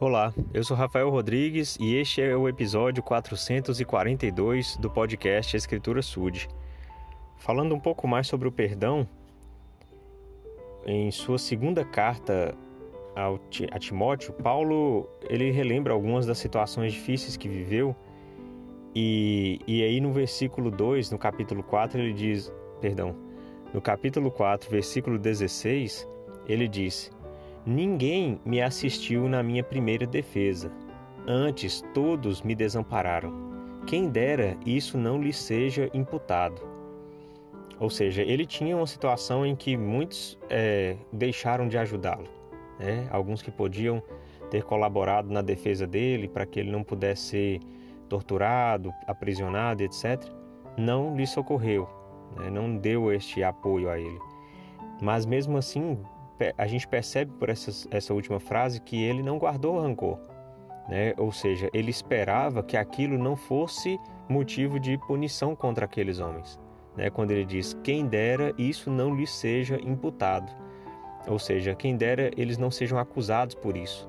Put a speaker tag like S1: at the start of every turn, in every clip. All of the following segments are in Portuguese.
S1: Olá, eu sou Rafael Rodrigues e este é o episódio 442 do podcast Escritura Sud. Falando um pouco mais sobre o perdão, em sua segunda carta a Timóteo, Paulo ele relembra algumas das situações difíceis que viveu e, e aí no versículo 2, no capítulo 4, ele diz, perdão, no capítulo 4, versículo 16, ele diz Ninguém me assistiu na minha primeira defesa. Antes, todos me desampararam. Quem dera isso não lhe seja imputado. Ou seja, ele tinha uma situação em que muitos é, deixaram de ajudá-lo. Né? Alguns que podiam ter colaborado na defesa dele para que ele não pudesse ser torturado, aprisionado, etc., não lhe socorreu, né? não deu este apoio a ele. Mas mesmo assim, a gente percebe por essa, essa última frase que ele não guardou rancor. Né? Ou seja, ele esperava que aquilo não fosse motivo de punição contra aqueles homens. Né? Quando ele diz: Quem dera isso não lhe seja imputado. Ou seja, quem dera eles não sejam acusados por isso.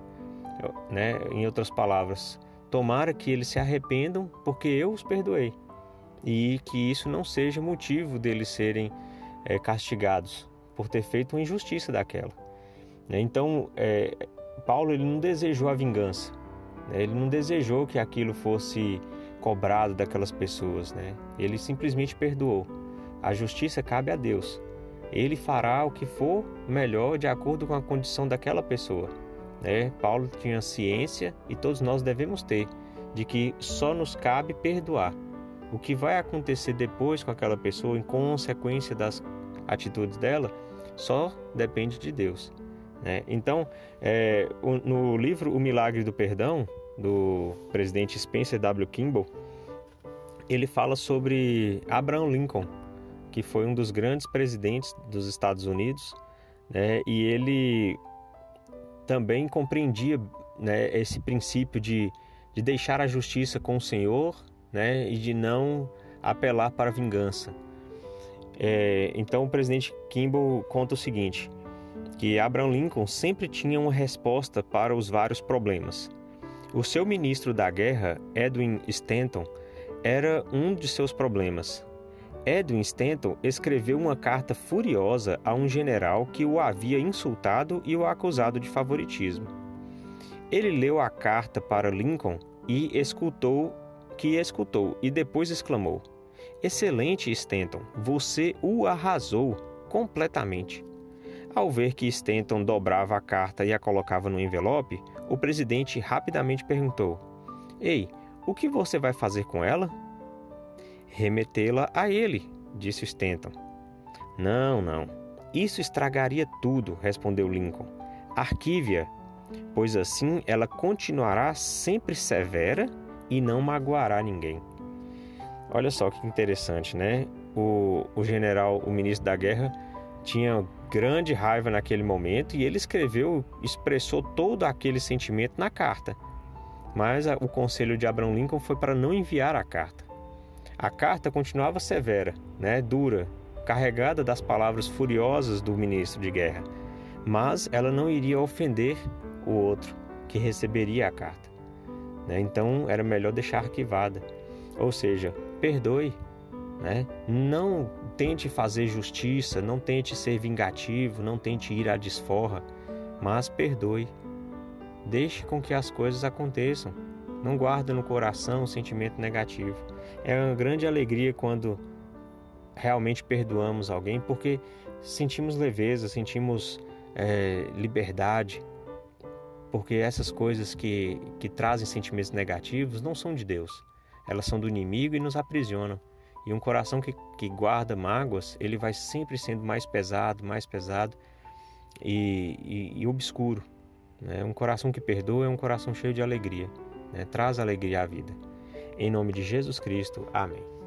S1: Né? Em outras palavras, tomara que eles se arrependam porque eu os perdoei. E que isso não seja motivo deles serem é, castigados por ter feito uma injustiça daquela. Né? Então, é, Paulo ele não desejou a vingança, né? ele não desejou que aquilo fosse cobrado daquelas pessoas, né? ele simplesmente perdoou. A justiça cabe a Deus. Ele fará o que for melhor de acordo com a condição daquela pessoa. Né? Paulo tinha ciência e todos nós devemos ter de que só nos cabe perdoar. O que vai acontecer depois com aquela pessoa em consequência das atitudes dela só depende de Deus. Né? Então, é, no livro O Milagre do Perdão, do presidente Spencer W. Kimball, ele fala sobre Abraham Lincoln, que foi um dos grandes presidentes dos Estados Unidos, né? e ele também compreendia né, esse princípio de, de deixar a justiça com o Senhor né, e de não apelar para a vingança. É, então o presidente Kimball conta o seguinte, que Abraham Lincoln sempre tinha uma resposta para os vários problemas. O seu ministro da guerra, Edwin Stanton, era um de seus problemas. Edwin Stanton escreveu uma carta furiosa a um general que o havia insultado e o acusado de favoritismo. Ele leu a carta para Lincoln e escutou que escutou e depois exclamou: Excelente, Stanton, você o arrasou completamente. Ao ver que Stanton dobrava a carta e a colocava no envelope, o presidente rapidamente perguntou: Ei, o que você vai fazer com ela? Remetê-la a ele, disse Stanton. Não, não. Isso estragaria tudo, respondeu Lincoln. Arquive-a, pois assim ela continuará sempre severa e não magoará ninguém. Olha só que interessante, né? O, o general, o ministro da guerra, tinha grande raiva naquele momento e ele escreveu, expressou todo aquele sentimento na carta. Mas a, o conselho de Abraham Lincoln foi para não enviar a carta. A carta continuava severa, né, dura, carregada das palavras furiosas do ministro de guerra, mas ela não iria ofender o outro que receberia a carta. Né? Então era melhor deixar arquivada. Ou seja, perdoe, né? Não tente fazer justiça, não tente ser vingativo, não tente ir à desforra, mas perdoe. Deixe com que as coisas aconteçam. Não guarde no coração um sentimento negativo. É uma grande alegria quando realmente perdoamos alguém, porque sentimos leveza, sentimos é, liberdade, porque essas coisas que, que trazem sentimentos negativos não são de Deus. Elas são do inimigo e nos aprisionam. E um coração que, que guarda mágoas, ele vai sempre sendo mais pesado, mais pesado e, e, e obscuro. Né? Um coração que perdoa é um coração cheio de alegria, né? traz alegria à vida. Em nome de Jesus Cristo, amém.